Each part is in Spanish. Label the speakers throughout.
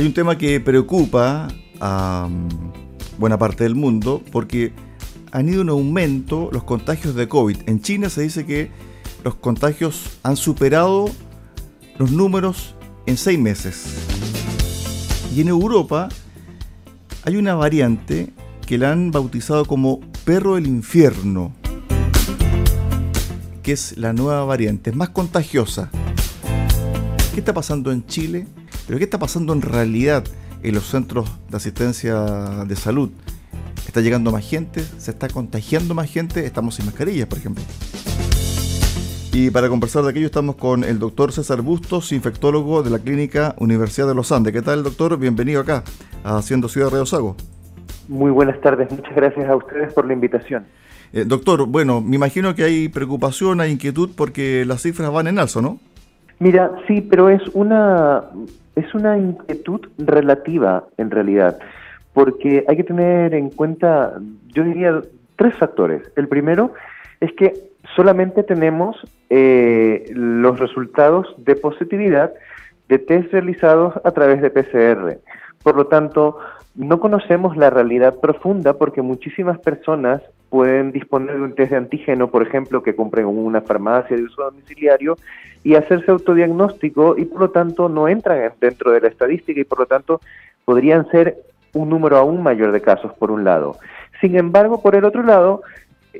Speaker 1: Hay un tema que preocupa a mm, buena parte del mundo porque han ido en aumento los contagios de COVID. En China se dice que los contagios han superado los números en seis meses. Y en Europa hay una variante que la han bautizado como perro del infierno, que es la nueva variante, es más contagiosa. ¿Qué está pasando en Chile? Pero ¿qué está pasando en realidad en los centros de asistencia de salud? ¿Está llegando más gente? ¿Se está contagiando más gente? Estamos sin mascarillas, por ejemplo. Y para conversar de aquello estamos con el doctor César Bustos, infectólogo de la Clínica Universidad de los Andes. ¿Qué tal, doctor? Bienvenido acá a Haciendo Ciudad de Sago.
Speaker 2: Muy buenas tardes, muchas gracias a ustedes por la invitación.
Speaker 1: Eh, doctor, bueno, me imagino que hay preocupación, hay inquietud porque las cifras van en alzo, ¿no?
Speaker 2: Mira, sí, pero es una, es una inquietud relativa en realidad, porque hay que tener en cuenta, yo diría, tres factores. El primero es que solamente tenemos eh, los resultados de positividad de test realizados a través de PCR. Por lo tanto, no conocemos la realidad profunda porque muchísimas personas pueden disponer de un test de antígeno, por ejemplo, que compren en una farmacia de uso domiciliario y hacerse autodiagnóstico y por lo tanto no entran dentro de la estadística y por lo tanto podrían ser un número aún mayor de casos por un lado. Sin embargo, por el otro lado,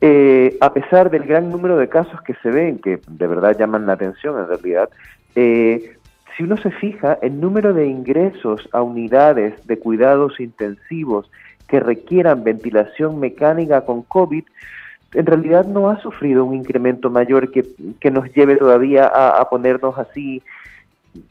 Speaker 2: eh, a pesar del gran número de casos que se ven, que de verdad llaman la atención en realidad, eh, si uno se fija, el número de ingresos a unidades de cuidados intensivos que requieran ventilación mecánica con COVID, en realidad no ha sufrido un incremento mayor que, nos lleve todavía a, ponernos así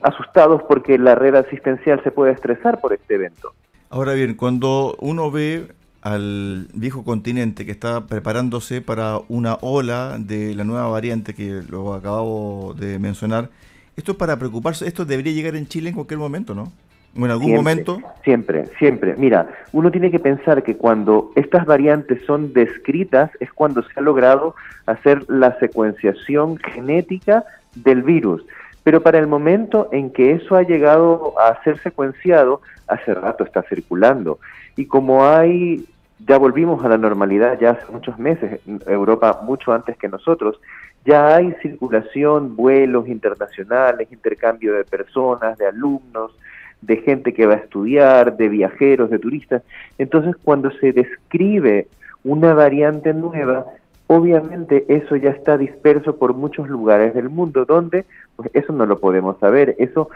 Speaker 2: asustados porque la red asistencial se puede estresar por este evento.
Speaker 1: Ahora bien, cuando uno ve al viejo continente que está preparándose para una ola de la nueva variante que lo acabo de mencionar, esto es para preocuparse, esto debería llegar en Chile en cualquier momento, ¿no? En algún momento.
Speaker 2: Siempre, siempre. Mira, uno tiene que pensar que cuando estas variantes son descritas es cuando se ha logrado hacer la secuenciación genética del virus. Pero para el momento en que eso ha llegado a ser secuenciado, hace rato está circulando. Y como hay, ya volvimos a la normalidad ya hace muchos meses, en Europa mucho antes que nosotros, ya hay circulación, vuelos internacionales, intercambio de personas, de alumnos, de gente que va a estudiar, de viajeros, de turistas. Entonces, cuando se describe una variante nueva, obviamente eso ya está disperso por muchos lugares del mundo, donde pues eso no lo podemos saber. Eso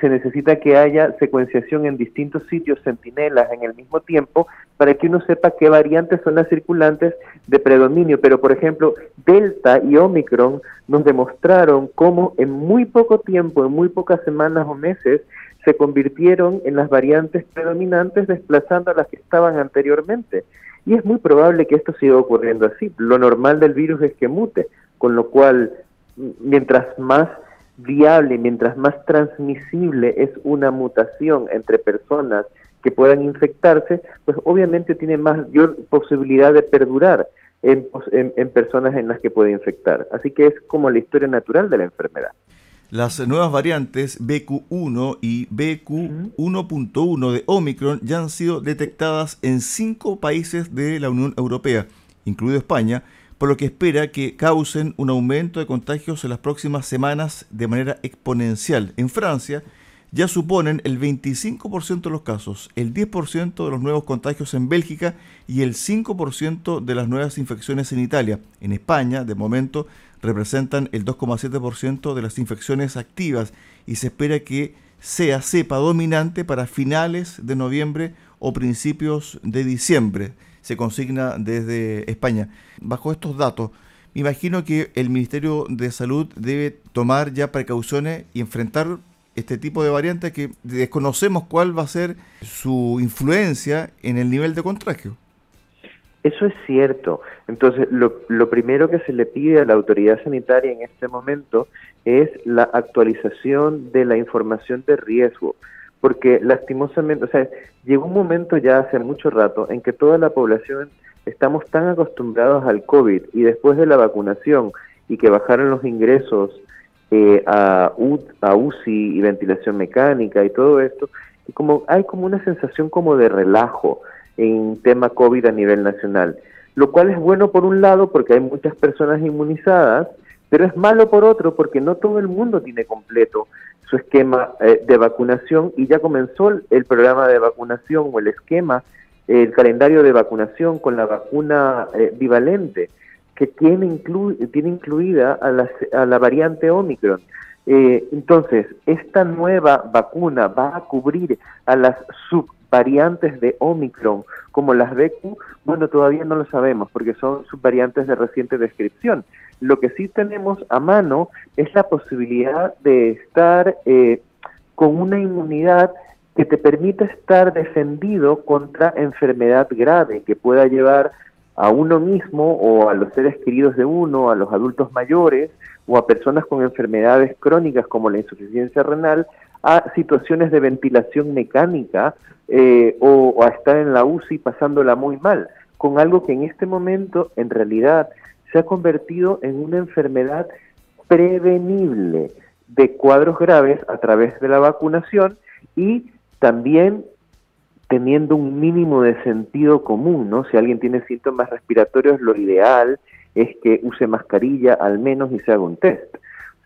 Speaker 2: se necesita que haya secuenciación en distintos sitios, centinelas en el mismo tiempo, para que uno sepa qué variantes son las circulantes de predominio. Pero, por ejemplo, Delta y Omicron nos demostraron cómo en muy poco tiempo, en muy pocas semanas o meses, se convirtieron en las variantes predominantes desplazando a las que estaban anteriormente. Y es muy probable que esto siga ocurriendo así. Lo normal del virus es que mute, con lo cual, mientras más viable, mientras más transmisible es una mutación entre personas que puedan infectarse, pues obviamente tiene mayor posibilidad de perdurar en, en personas en las que puede infectar. Así que es como la historia natural de la enfermedad.
Speaker 1: Las nuevas variantes BQ1 y BQ1.1 de Omicron ya han sido detectadas en cinco países de la Unión Europea, incluido España, por lo que espera que causen un aumento de contagios en las próximas semanas de manera exponencial. En Francia ya suponen el 25% de los casos, el 10% de los nuevos contagios en Bélgica y el 5% de las nuevas infecciones en Italia. En España, de momento, representan el 2,7% de las infecciones activas y se espera que sea cepa dominante para finales de noviembre o principios de diciembre. Se consigna desde España. Bajo estos datos, me imagino que el Ministerio de Salud debe tomar ya precauciones y enfrentar este tipo de variantes que desconocemos cuál va a ser su influencia en el nivel de contagio.
Speaker 2: Eso es cierto. Entonces, lo, lo, primero que se le pide a la autoridad sanitaria en este momento es la actualización de la información de riesgo, porque lastimosamente, o sea, llegó un momento ya hace mucho rato en que toda la población estamos tan acostumbrados al COVID y después de la vacunación y que bajaron los ingresos eh, a, a UCI y ventilación mecánica y todo esto, como hay como una sensación como de relajo en tema COVID a nivel nacional, lo cual es bueno por un lado porque hay muchas personas inmunizadas, pero es malo por otro porque no todo el mundo tiene completo su esquema eh, de vacunación y ya comenzó el programa de vacunación o el esquema, el calendario de vacunación con la vacuna eh, bivalente que tiene, tiene incluida a la, a la variante Omicron. Eh, entonces, esta nueva vacuna va a cubrir a las subvariantes de Omicron, como las BQ, bueno, todavía no lo sabemos porque son subvariantes de reciente descripción. Lo que sí tenemos a mano es la posibilidad de estar eh, con una inmunidad que te permita estar defendido contra enfermedad grave que pueda llevar a uno mismo o a los seres queridos de uno, a los adultos mayores o a personas con enfermedades crónicas como la insuficiencia renal, a situaciones de ventilación mecánica eh, o, a estar en la UCI pasándola muy mal, con algo que en este momento en realidad se ha convertido en una enfermedad prevenible de cuadros graves a través de la vacunación y también teniendo un mínimo de sentido común, ¿no? Si alguien tiene síntomas respiratorios, lo ideal es que use mascarilla al menos y se haga un test.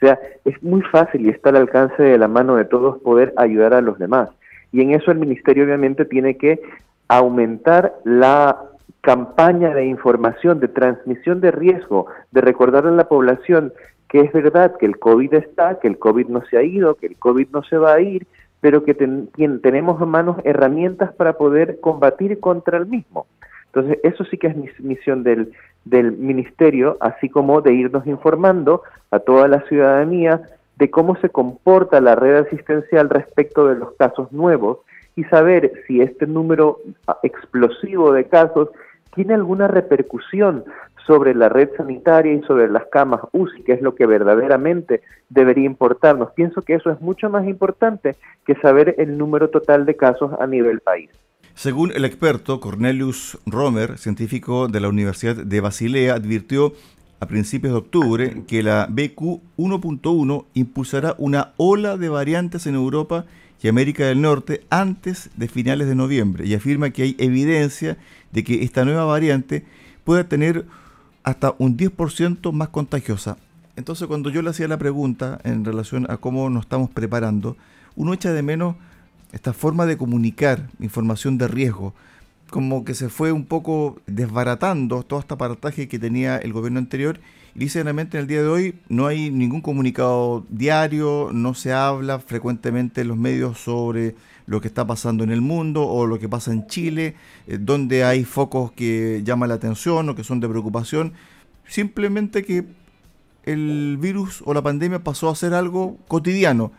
Speaker 2: Sea, es muy fácil y está al alcance de la mano de todos poder ayudar a los demás. Y en eso el ministerio obviamente tiene que aumentar la campaña de información, de transmisión de riesgo, de recordar a la población que es verdad que el COVID está, que el COVID no se ha ido, que el COVID no se va a ir, pero que tenemos en manos herramientas para poder combatir contra el mismo. Entonces, eso sí que es misión del, del ministerio, así como de irnos informando a toda la ciudadanía de cómo se comporta la red asistencial respecto de los casos nuevos y saber si este número explosivo de casos tiene alguna repercusión sobre la red sanitaria y sobre las camas UCI, que es lo que verdaderamente debería importarnos. Pienso que eso es mucho más importante que saber el número total de casos a nivel país.
Speaker 1: Según el experto Cornelius Romer, científico de la Universidad de Basilea, advirtió a principios de octubre que la BQ 1.1 impulsará una ola de variantes en Europa y América del Norte antes de finales de noviembre y afirma que hay evidencia de que esta nueva variante puede tener hasta un 10% más contagiosa. Entonces cuando yo le hacía la pregunta en relación a cómo nos estamos preparando, uno echa de menos esta forma de comunicar información de riesgo, como que se fue un poco desbaratando todo este aparataje que tenía el gobierno anterior. Y sinceramente en el día de hoy no hay ningún comunicado diario, no se habla frecuentemente en los medios sobre lo que está pasando en el mundo o lo que pasa en Chile, eh, donde hay focos que llaman la atención o que son de preocupación. Simplemente que el virus o la pandemia pasó a ser algo cotidiano.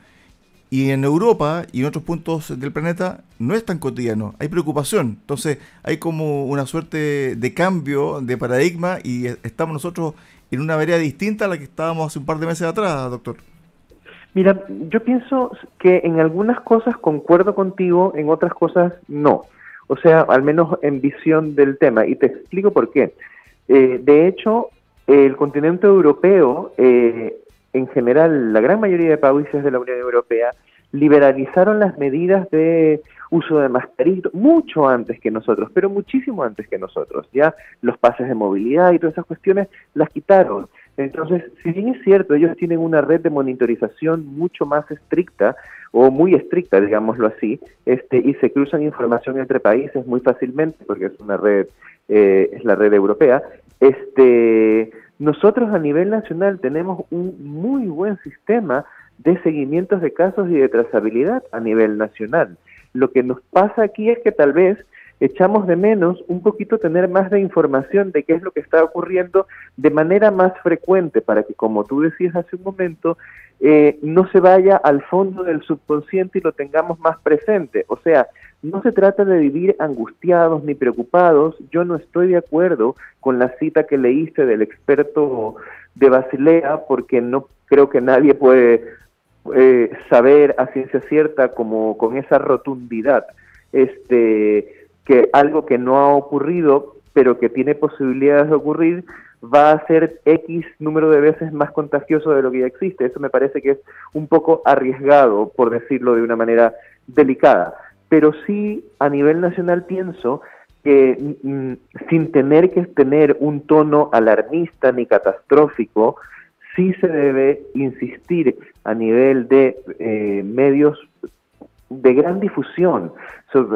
Speaker 1: Y en Europa y en otros puntos del planeta no es tan cotidiano, hay preocupación. Entonces hay como una suerte de cambio de paradigma y estamos nosotros en una vereda distinta a la que estábamos hace un par de meses atrás, doctor.
Speaker 2: Mira, yo pienso que en algunas cosas concuerdo contigo, en otras cosas no. O sea, al menos en visión del tema. Y te explico por qué. Eh, de hecho, el continente europeo, eh, en general, la gran mayoría de países de la Unión Europea, liberalizaron las medidas de uso de mascarilla mucho antes que nosotros, pero muchísimo antes que nosotros. Ya los pases de movilidad y todas esas cuestiones las quitaron. Entonces, si bien es cierto, ellos tienen una red de monitorización mucho más estricta o muy estricta, digámoslo así, este, y se cruzan información entre países muy fácilmente porque es una red, eh, es la red europea. Este, nosotros a nivel nacional tenemos un muy buen sistema de seguimientos de casos y de trazabilidad a nivel nacional. Lo que nos pasa aquí es que tal vez echamos de menos un poquito tener más de información de qué es lo que está ocurriendo de manera más frecuente para que, como tú decías hace un momento, eh, no se vaya al fondo del subconsciente y lo tengamos más presente. O sea, no se trata de vivir angustiados ni preocupados. Yo no estoy de acuerdo con la cita que leíste del experto de Basilea porque no creo que nadie puede eh, saber a ciencia cierta como con esa rotundidad este que algo que no ha ocurrido, pero que tiene posibilidades de ocurrir, va a ser X número de veces más contagioso de lo que ya existe. Eso me parece que es un poco arriesgado, por decirlo de una manera delicada. pero sí a nivel nacional pienso que mm, sin tener que tener un tono alarmista ni catastrófico, sí se debe insistir a nivel de eh, medios de gran difusión.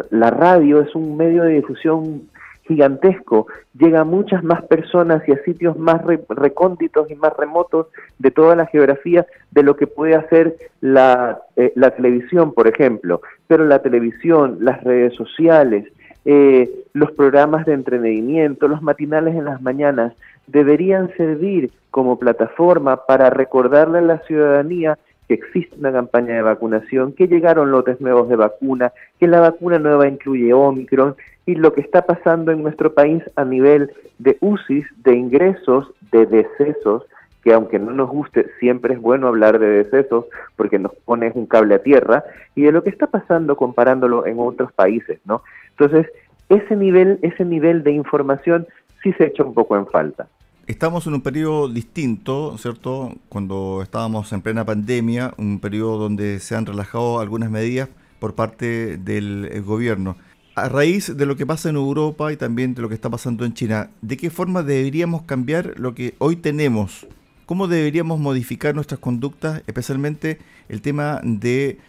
Speaker 2: la radio es un medio de difusión gigantesco, llega a muchas más personas y a sitios más recónditos y más remotos de toda la geografía de lo que puede hacer la, eh, la televisión, por ejemplo. Pero la televisión, las redes sociales, eh, los programas de entretenimiento, los matinales en las mañanas, deberían servir como plataforma para recordarle a la ciudadanía que existe una campaña de vacunación, que llegaron lotes nuevos de vacuna, que la vacuna nueva incluye Omicron y lo que está pasando en nuestro país a nivel de UCIs, de ingresos, de decesos, que aunque no nos guste, siempre es bueno hablar de decesos porque nos pone un cable a tierra, y de lo que está pasando comparándolo en otros países, ¿no? Entonces, ese nivel, ese nivel de información sí se echa un poco en falta.
Speaker 1: Estamos en un periodo distinto, ¿cierto? Cuando estábamos en plena pandemia, un periodo donde se han relajado algunas medidas por parte del eh, gobierno. A raíz de lo que pasa en Europa y también de lo que está pasando en China, ¿de qué forma deberíamos cambiar lo que hoy tenemos? ¿Cómo deberíamos modificar nuestras conductas, especialmente el tema de,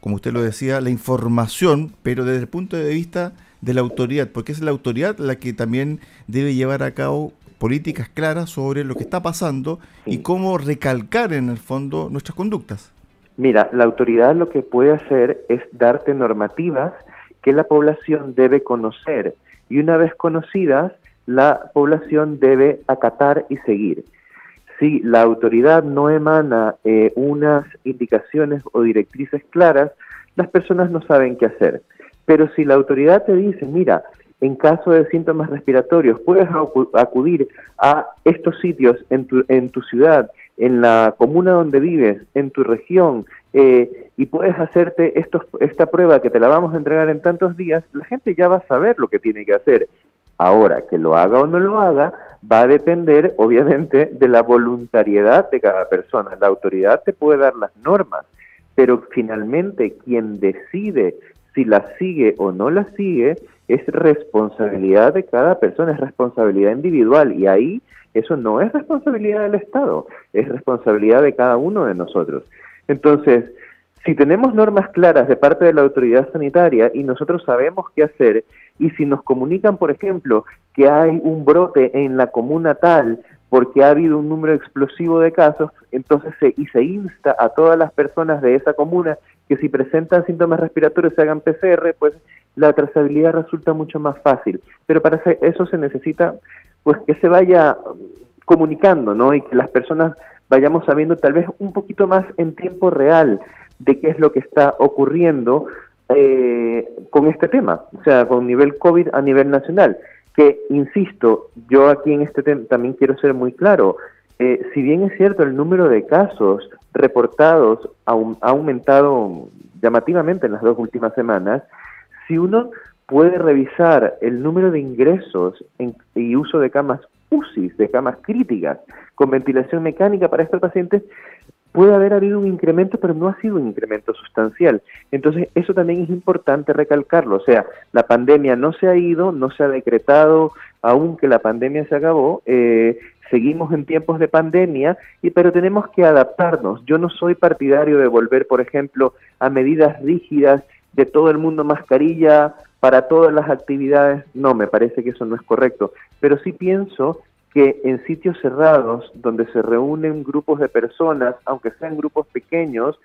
Speaker 1: como usted lo decía, la información, pero desde el punto de vista de la autoridad? Porque es la autoridad la que también debe llevar a cabo políticas claras sobre lo que está pasando y cómo recalcar en el fondo nuestras conductas.
Speaker 2: Mira, la autoridad lo que puede hacer es darte normativas que la población debe conocer y una vez conocidas, la población debe acatar y seguir. Si la autoridad no emana eh, unas indicaciones o directrices claras, las personas no saben qué hacer. Pero si la autoridad te dice, mira, en caso de síntomas respiratorios, puedes acudir a estos sitios en tu, ciudad, en la comuna donde vives, en tu región, eh, y puedes hacerte esta prueba que te la vamos a entregar en tantos días, la gente ya va a saber lo que tiene que hacer. Ahora, que lo haga o no lo haga, va a depender, obviamente, de la voluntariedad de cada persona. La autoridad te puede dar las normas, pero finalmente quien decide si la sigue o no la sigue es responsabilidad de cada persona, es responsabilidad individual y ahí eso no es responsabilidad del Estado, es responsabilidad de cada uno de nosotros. Entonces, si tenemos normas claras de parte de la autoridad sanitaria y nosotros sabemos qué hacer, y si nos comunican, por ejemplo, que hay un brote en la comuna tal porque ha habido un número explosivo de casos, entonces se, y se insta a todas las personas de esa comuna que si presentan síntomas respiratorios se hagan PCR, pues la trazabilidad resulta mucho más fácil. Pero para eso se necesita pues que se vaya comunicando, ¿no? Y que las personas vayamos sabiendo tal vez un poquito más en tiempo real de qué es lo que está ocurriendo eh, con este tema, o sea, con nivel COVID a nivel nacional. Que, insisto, yo aquí en este tema también quiero ser muy claro, eh, si bien es cierto el número de casos reportados ha, aumentado llamativamente en las dos últimas semanas, si uno puede revisar el número de ingresos y uso de camas UCI, de camas críticas, con ventilación mecánica para estos pacientes, puede haber habido un incremento, pero no ha sido un incremento sustancial. Entonces, eso también es importante recalcarlo. O sea, la pandemia no se ha ido, no se ha decretado, aunque la pandemia se acabó, eh, seguimos en tiempos de pandemia, y, pero tenemos que adaptarnos. Yo no soy partidario de volver, por ejemplo, a medidas rígidas de todo el mundo mascarilla para todas las actividades. No, me parece que eso no es correcto. Pero sí pienso que en sitios cerrados, donde se reúnen grupos de personas, aunque sean grupos pequeños,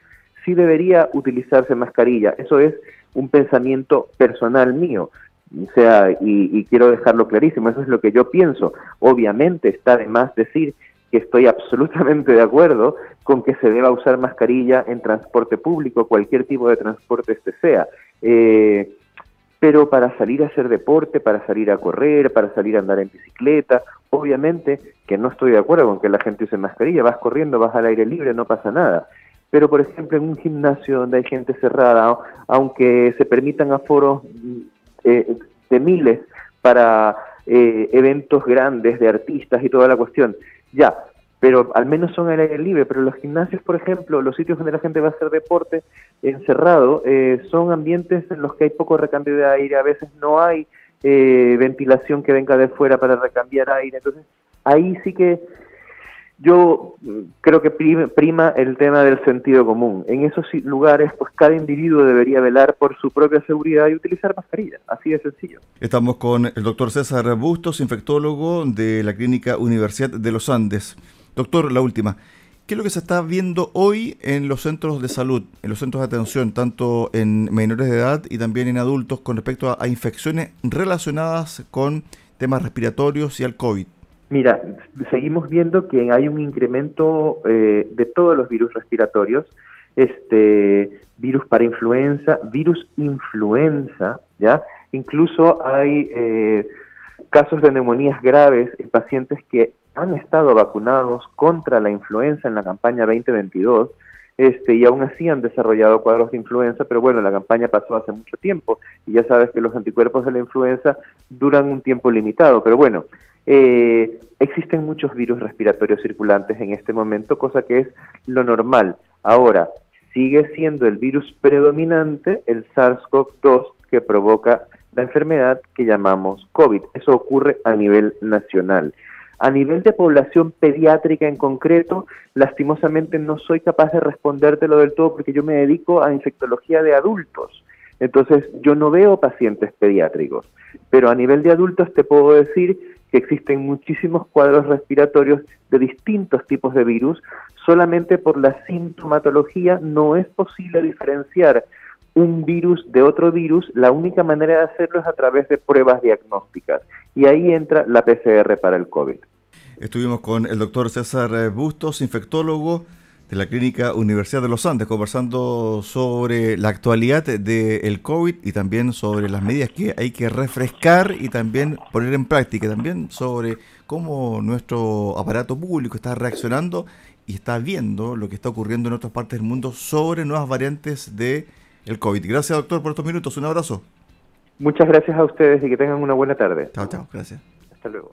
Speaker 2: sí debería utilizarse mascarilla. Eso es un pensamiento personal mío. O sea, y, quiero dejarlo clarísimo, eso es lo que yo pienso. Obviamente está de más decir que estoy absolutamente de acuerdo con que se deba usar mascarilla en transporte público, cualquier tipo de transporte este sea. Eh, pero para salir a hacer deporte, para salir a correr, para salir a andar en bicicleta, obviamente que no estoy de acuerdo con que la gente use mascarilla, vas corriendo, vas al aire libre, no pasa nada. Pero por ejemplo en un gimnasio donde hay gente cerrada, aunque se permitan aforos eh, de miles para eh, eventos grandes de artistas y toda la cuestión. Ya, pero al menos son al aire libre, pero los gimnasios, por ejemplo, los sitios donde la gente va a hacer deporte encerrado, eh, son ambientes en los que hay poco recambio de aire, a veces no hay eh, ventilación que venga de fuera para recambiar aire, entonces ahí sí que yo creo que prima el tema del sentido común. En esos lugares, pues cada individuo debería velar por su propia seguridad y utilizar mascarilla. Así de sencillo.
Speaker 1: Estamos con el doctor César Bustos, infectólogo de la Clínica Universidad de los Andes. Doctor, la última. ¿Qué es lo que se está viendo hoy en los centros de salud, en los centros de atención, tanto en menores de edad y también en adultos, con respecto a, infecciones relacionadas con temas respiratorios y al COVID?
Speaker 2: Mira, seguimos viendo que hay un incremento eh, de todos los virus respiratorios, este virus para influenza, virus influenza, ¿ya? Incluso hay eh, casos de neumonías graves en pacientes que han estado vacunados contra la influenza en la campaña 2022, este, y aún así han desarrollado cuadros de influenza, pero bueno, la campaña pasó hace mucho tiempo y ya sabes que los anticuerpos de la influenza duran un tiempo limitado, pero bueno, eh, existen muchos virus respiratorios circulantes en este momento, cosa que es lo normal. Ahora, sigue siendo el virus predominante el SARS-CoV-2 que provoca la enfermedad que llamamos COVID. Eso ocurre a nivel nacional. A nivel de población pediátrica en concreto, lastimosamente no soy capaz de respondértelo del todo porque yo me dedico a infectología de adultos. Entonces, yo no veo pacientes pediátricos, pero a nivel de adultos te puedo decir que existen muchísimos cuadros respiratorios de distintos tipos de virus, solamente por la sintomatología no es posible diferenciar un virus de otro virus, la única manera de hacerlo es a través de pruebas diagnósticas y ahí entra la PCR para el COVID.
Speaker 1: Estuvimos con el doctor César Bustos, infectólogo de la Clínica Universidad de los Andes, conversando sobre la actualidad del COVID y también sobre las medidas que hay que refrescar y también poner en práctica, también sobre cómo nuestro aparato público está reaccionando y está viendo lo que está ocurriendo en otras partes del mundo sobre nuevas variantes de el COVID. Gracias, doctor, por estos minutos. Un abrazo.
Speaker 2: Muchas gracias a ustedes y que tengan una buena tarde.
Speaker 1: Chao, chao. Gracias.
Speaker 2: Hasta luego.